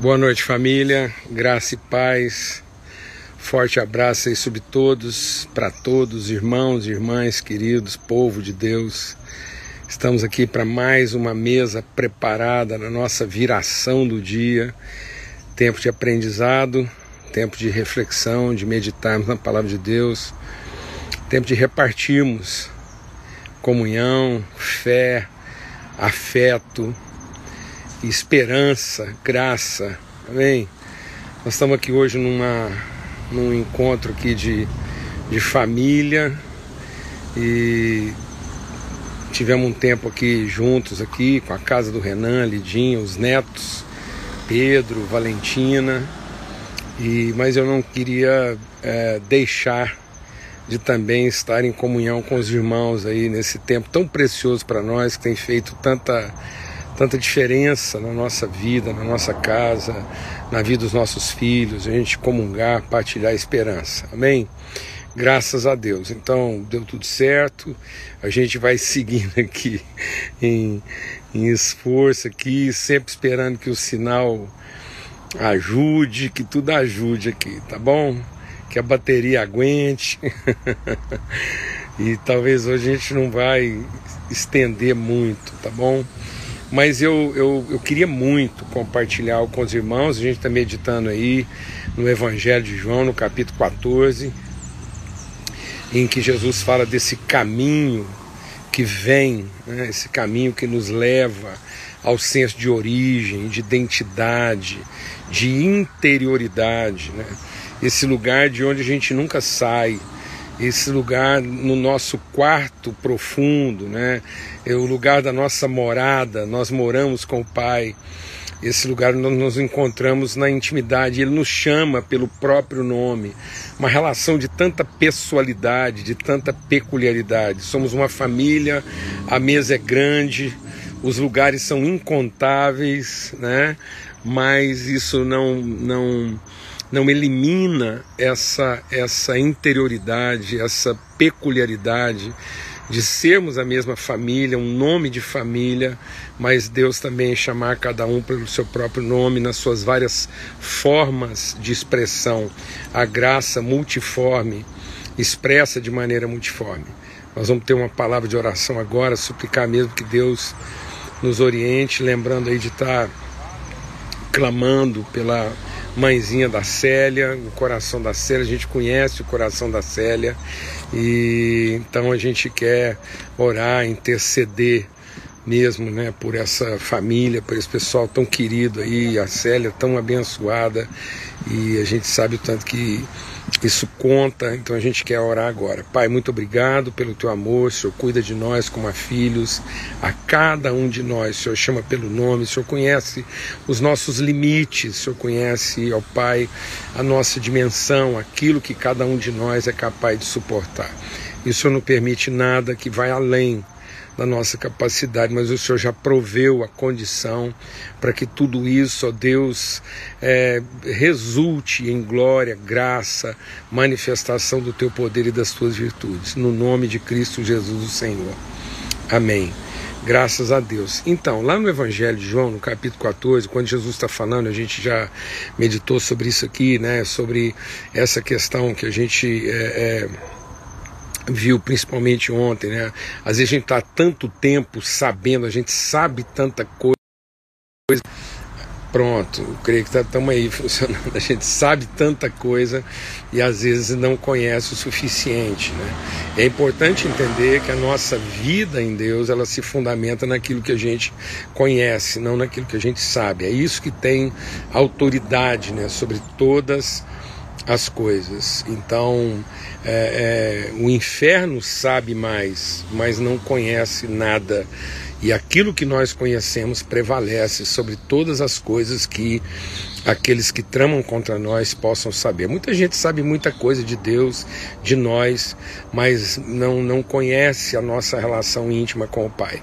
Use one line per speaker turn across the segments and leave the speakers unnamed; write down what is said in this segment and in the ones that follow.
Boa noite, família. Graça e paz. Forte abraço aí sobre todos, para todos, irmãos, irmãs, queridos, povo de Deus. Estamos aqui para mais uma mesa preparada na nossa viração do dia. Tempo de aprendizado, tempo de reflexão, de meditarmos na palavra de Deus, tempo de repartirmos comunhão, fé, afeto, esperança, graça. Amém? Nós estamos aqui hoje numa, num encontro aqui de, de família e tivemos um tempo aqui juntos aqui com a casa do Renan, Lidinho, os netos, Pedro, Valentina. E, mas eu não queria é, deixar de também estar em comunhão com os irmãos aí nesse tempo tão precioso para nós que tem feito tanta tanta diferença na nossa vida, na nossa casa, na vida dos nossos filhos, a gente comungar, partilhar a esperança. Amém? Graças a Deus. Então, deu tudo certo. A gente vai seguindo aqui em, em esforço aqui, sempre esperando que o sinal ajude, que tudo ajude aqui, tá bom? Que a bateria aguente. e talvez hoje a gente não vai estender muito, tá bom? Mas eu, eu, eu queria muito compartilhar com os irmãos, a gente está meditando aí no Evangelho de João, no capítulo 14, em que Jesus fala desse caminho que vem, né, esse caminho que nos leva ao senso de origem, de identidade, de interioridade, né? esse lugar de onde a gente nunca sai, esse lugar no nosso quarto profundo, né? É o lugar da nossa morada, nós moramos com o Pai. Esse lugar nós nos encontramos na intimidade, ele nos chama pelo próprio nome. Uma relação de tanta pessoalidade, de tanta peculiaridade. Somos uma família, a mesa é grande, os lugares são incontáveis, né? Mas isso não não não elimina essa, essa interioridade, essa peculiaridade de sermos a mesma família, um nome de família, mas Deus também chamar cada um pelo seu próprio nome, nas suas várias formas de expressão, a graça multiforme, expressa de maneira multiforme. Nós vamos ter uma palavra de oração agora, suplicar mesmo que Deus nos oriente, lembrando aí de estar clamando pela mãezinha da Célia, o coração da Célia, a gente conhece o coração da Célia. E então a gente quer orar, interceder mesmo, né, por essa família, por esse pessoal tão querido aí, a Célia tão abençoada. E a gente sabe o tanto que isso conta, então a gente quer orar agora. Pai, muito obrigado pelo teu amor, Senhor cuida de nós como a filhos, a cada um de nós, Senhor chama pelo nome, Senhor conhece os nossos limites, Senhor conhece, ó Pai, a nossa dimensão, aquilo que cada um de nós é capaz de suportar. E Senhor não permite nada que vai além da nossa capacidade, mas o Senhor já proveu a condição para que tudo isso, ó Deus, é, resulte em glória, graça, manifestação do teu poder e das tuas virtudes. No nome de Cristo Jesus, o Senhor. Amém. Graças a Deus. Então, lá no Evangelho de João, no capítulo 14, quando Jesus está falando, a gente já meditou sobre isso aqui, né? Sobre essa questão que a gente. É, é, viu principalmente ontem, né? Às vezes a gente está tanto tempo sabendo, a gente sabe tanta coisa. Pronto, eu creio que estamos tá, aí funcionando. A gente sabe tanta coisa e às vezes não conhece o suficiente. Né? É importante entender que a nossa vida em Deus ela se fundamenta naquilo que a gente conhece, não naquilo que a gente sabe. É isso que tem autoridade né, sobre todas as coisas. Então, é, é, o inferno sabe mais, mas não conhece nada. E aquilo que nós conhecemos prevalece sobre todas as coisas que aqueles que tramam contra nós possam saber. Muita gente sabe muita coisa de Deus, de nós, mas não, não conhece a nossa relação íntima com o Pai.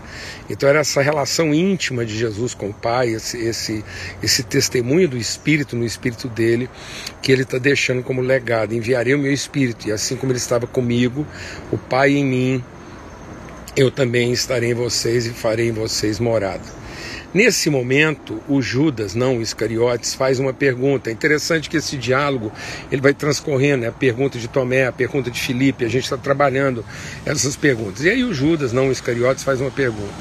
Então era essa relação íntima de Jesus com o Pai, esse, esse, esse testemunho do Espírito no Espírito dele, que ele está deixando como legado. Enviarei o meu Espírito, e assim como ele estava comigo, o Pai em mim, eu também estarei em vocês e farei em vocês morada. Nesse momento, o Judas, não o Iscariotes, faz uma pergunta. É interessante que esse diálogo ele vai transcorrendo, né? a pergunta de Tomé, a pergunta de Filipe, a gente está trabalhando essas perguntas. E aí o Judas, não o Iscariotes, faz uma pergunta.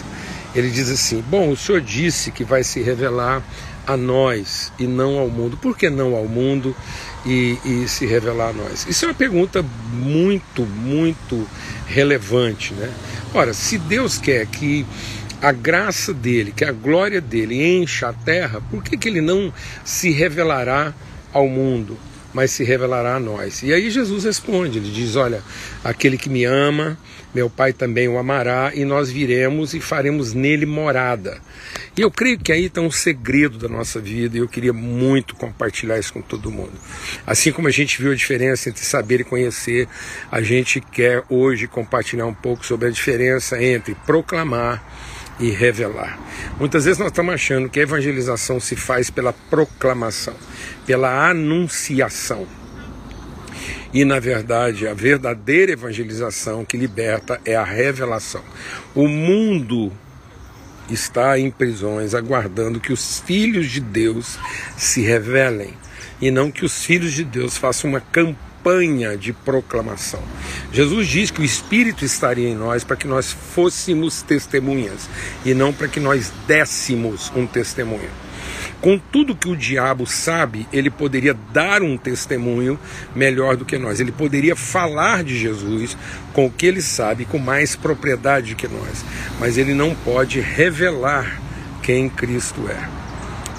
Ele diz assim: Bom, o senhor disse que vai se revelar a nós e não ao mundo. Por que não ao mundo e, e, se revelar a nós? Isso é uma pergunta muito, muito relevante. Né? Ora, se Deus quer que a graça dele, que a glória dele encha a terra, por que, que ele não se revelará ao mundo? mas se revelará a nós. E aí Jesus responde, ele diz: Olha, aquele que me ama, meu Pai também o amará, e nós viremos e faremos nele morada. E eu creio que aí está um segredo da nossa vida, e eu queria muito compartilhar isso com todo mundo. Assim como a gente viu a diferença entre saber e conhecer, a gente quer hoje compartilhar um pouco sobre a diferença entre proclamar e revelar. Muitas vezes nós estamos achando que a evangelização se faz pela proclamação, pela anunciação. E na verdade, a verdadeira evangelização que liberta é a revelação. O mundo está em prisões aguardando que os filhos de Deus se revelem e não que os filhos de Deus façam uma campanha campanha de proclamação. Jesus diz que o Espírito estaria em nós para que nós fôssemos testemunhas e não para que nós dessemos um testemunho. Com tudo que o diabo sabe, ele poderia dar um testemunho melhor do que nós. Ele poderia falar de Jesus com o que ele sabe, com mais propriedade que nós. Mas ele não pode revelar quem Cristo é.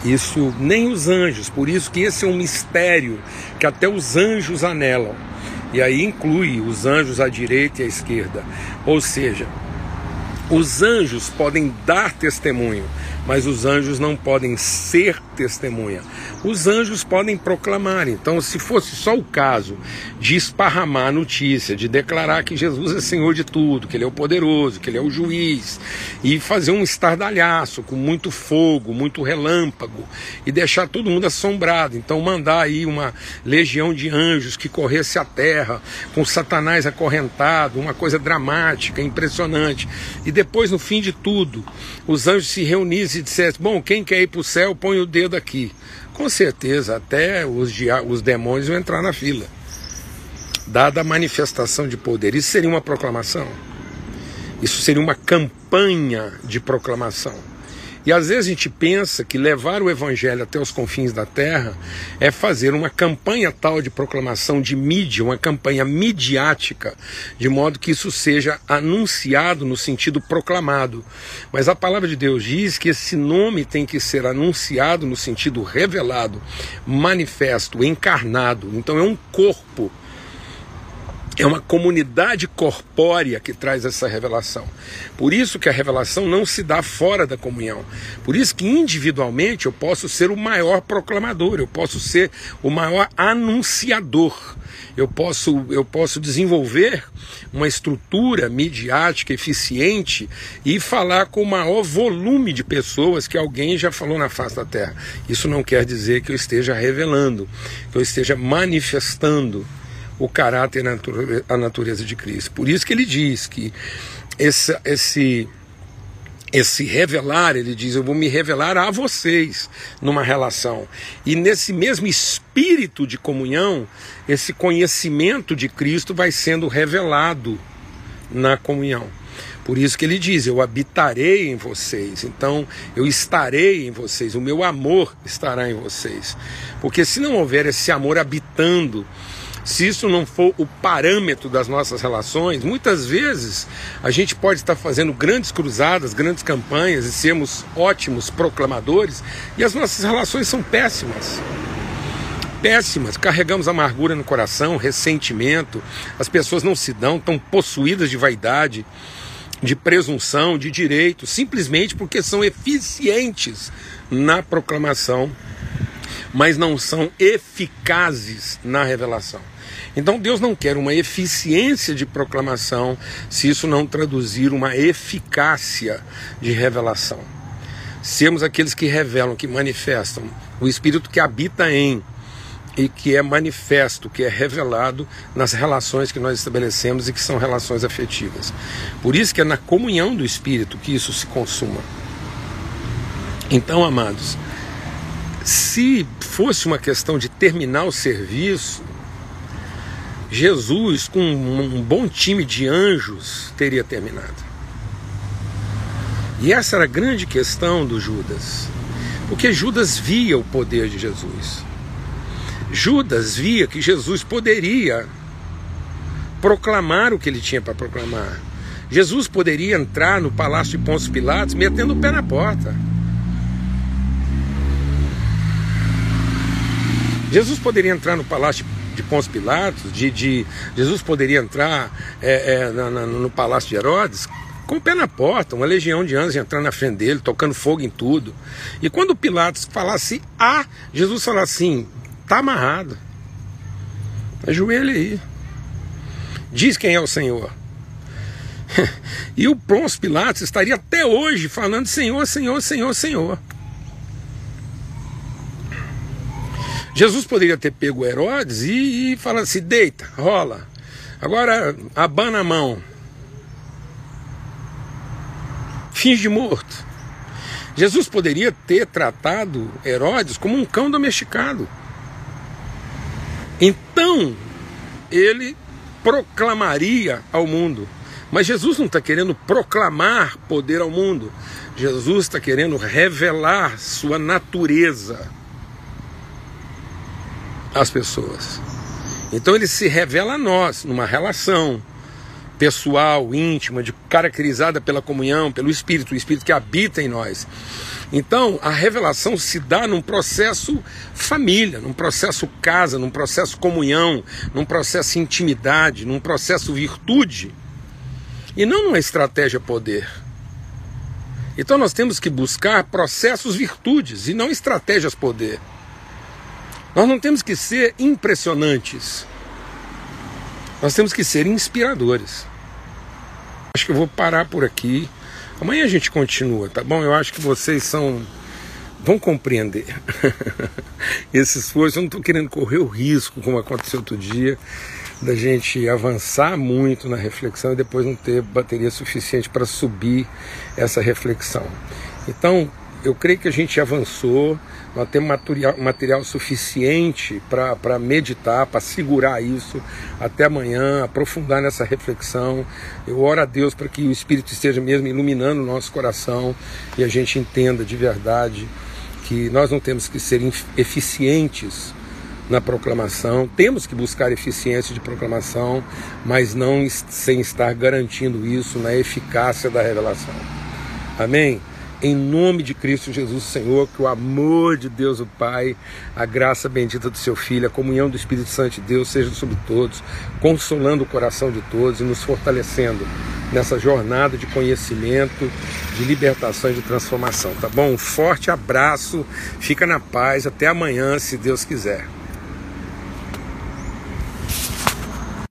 Isso nem os anjos, por isso que esse é um mistério que até os anjos anelam. E aí inclui os anjos à direita e à esquerda. Ou seja, os anjos podem dar testemunho, mas os anjos não podem ser testemunha. Os anjos podem proclamar. Então, se fosse só o caso de esparramar a notícia, de declarar que Jesus é Senhor de tudo, que Ele é o poderoso, que Ele é o juiz, e fazer um estardalhaço com muito fogo, muito relâmpago, e deixar todo mundo assombrado. Então, mandar aí uma legião de anjos que corresse a terra, com Satanás acorrentado, uma coisa dramática, impressionante. E depois, no fim de tudo, os anjos se reunissem se dissesse, bom, quem quer ir para o céu, põe o dedo aqui. Com certeza, até os, os demônios vão entrar na fila. Dada a manifestação de poder. Isso seria uma proclamação? Isso seria uma campanha de proclamação. E às vezes a gente pensa que levar o evangelho até os confins da terra é fazer uma campanha tal de proclamação de mídia, uma campanha midiática, de modo que isso seja anunciado no sentido proclamado. Mas a palavra de Deus diz que esse nome tem que ser anunciado no sentido revelado, manifesto, encarnado. Então é um corpo é uma comunidade corpórea que traz essa revelação. Por isso que a revelação não se dá fora da comunhão. Por isso que individualmente eu posso ser o maior proclamador, eu posso ser o maior anunciador. Eu posso, eu posso desenvolver uma estrutura midiática eficiente e falar com o maior volume de pessoas que alguém já falou na face da terra. Isso não quer dizer que eu esteja revelando, que eu esteja manifestando o caráter e a natureza de Cristo. Por isso que ele diz que esse, esse, esse revelar, ele diz: Eu vou me revelar a vocês numa relação. E nesse mesmo espírito de comunhão, esse conhecimento de Cristo vai sendo revelado na comunhão. Por isso que ele diz: Eu habitarei em vocês, então eu estarei em vocês, o meu amor estará em vocês. Porque se não houver esse amor habitando, se isso não for o parâmetro das nossas relações, muitas vezes a gente pode estar fazendo grandes cruzadas, grandes campanhas e sermos ótimos proclamadores e as nossas relações são péssimas. Péssimas, carregamos amargura no coração, ressentimento, as pessoas não se dão, estão possuídas de vaidade, de presunção, de direito, simplesmente porque são eficientes na proclamação, mas não são eficazes na revelação. Então Deus não quer uma eficiência de proclamação se isso não traduzir uma eficácia de revelação. Sermos aqueles que revelam, que manifestam o Espírito que habita em e que é manifesto, que é revelado nas relações que nós estabelecemos e que são relações afetivas. Por isso que é na comunhão do Espírito que isso se consuma. Então, amados, se fosse uma questão de terminar o serviço, Jesus, com um bom time de anjos, teria terminado. E essa era a grande questão do Judas. Porque Judas via o poder de Jesus. Judas via que Jesus poderia proclamar o que ele tinha para proclamar. Jesus poderia entrar no palácio de Pôncio Pilatos metendo o pé na porta. Jesus poderia entrar no palácio de Pôncio Pilatos, de, de, Jesus poderia entrar é, é, na, na, no palácio de Herodes com o pé na porta, uma legião de anjos entrando na frente dele, tocando fogo em tudo. E quando Pilatos falasse ah, Jesus fala assim: tá amarrado. Ajoelha aí. Diz quem é o Senhor. e o Pôncio Pilatos estaria até hoje falando: Senhor, Senhor, Senhor, Senhor. Jesus poderia ter pego Herodes e, e falar assim: deita, rola. Agora abana a mão. finge morto. Jesus poderia ter tratado Herodes como um cão domesticado. Então, ele proclamaria ao mundo. Mas Jesus não está querendo proclamar poder ao mundo. Jesus está querendo revelar sua natureza às pessoas. Então ele se revela a nós numa relação pessoal, íntima, de, caracterizada pela comunhão, pelo Espírito, o Espírito que habita em nós. Então, a revelação se dá num processo família, num processo casa, num processo comunhão, num processo intimidade, num processo virtude, e não numa estratégia poder. Então, nós temos que buscar processos virtudes e não estratégias poder. Nós não temos que ser impressionantes. Nós temos que ser inspiradores. Acho que eu vou parar por aqui. Amanhã a gente continua, tá bom? Eu acho que vocês são. vão compreender esse esforço. Eu não estou querendo correr o risco, como aconteceu outro dia, da gente avançar muito na reflexão e depois não ter bateria suficiente para subir essa reflexão. Então, eu creio que a gente avançou, nós temos material, material suficiente para meditar, para segurar isso até amanhã, aprofundar nessa reflexão. Eu oro a Deus para que o Espírito esteja mesmo iluminando o nosso coração e a gente entenda de verdade que nós não temos que ser eficientes na proclamação, temos que buscar eficiência de proclamação, mas não sem estar garantindo isso na eficácia da revelação. Amém? Em nome de Cristo Jesus, Senhor, que o amor de Deus, o Pai, a graça bendita do Seu Filho, a comunhão do Espírito Santo de Deus seja sobre todos, consolando o coração de todos e nos fortalecendo nessa jornada de conhecimento, de libertação e de transformação, tá bom? Um forte abraço, fica na paz, até amanhã, se Deus quiser.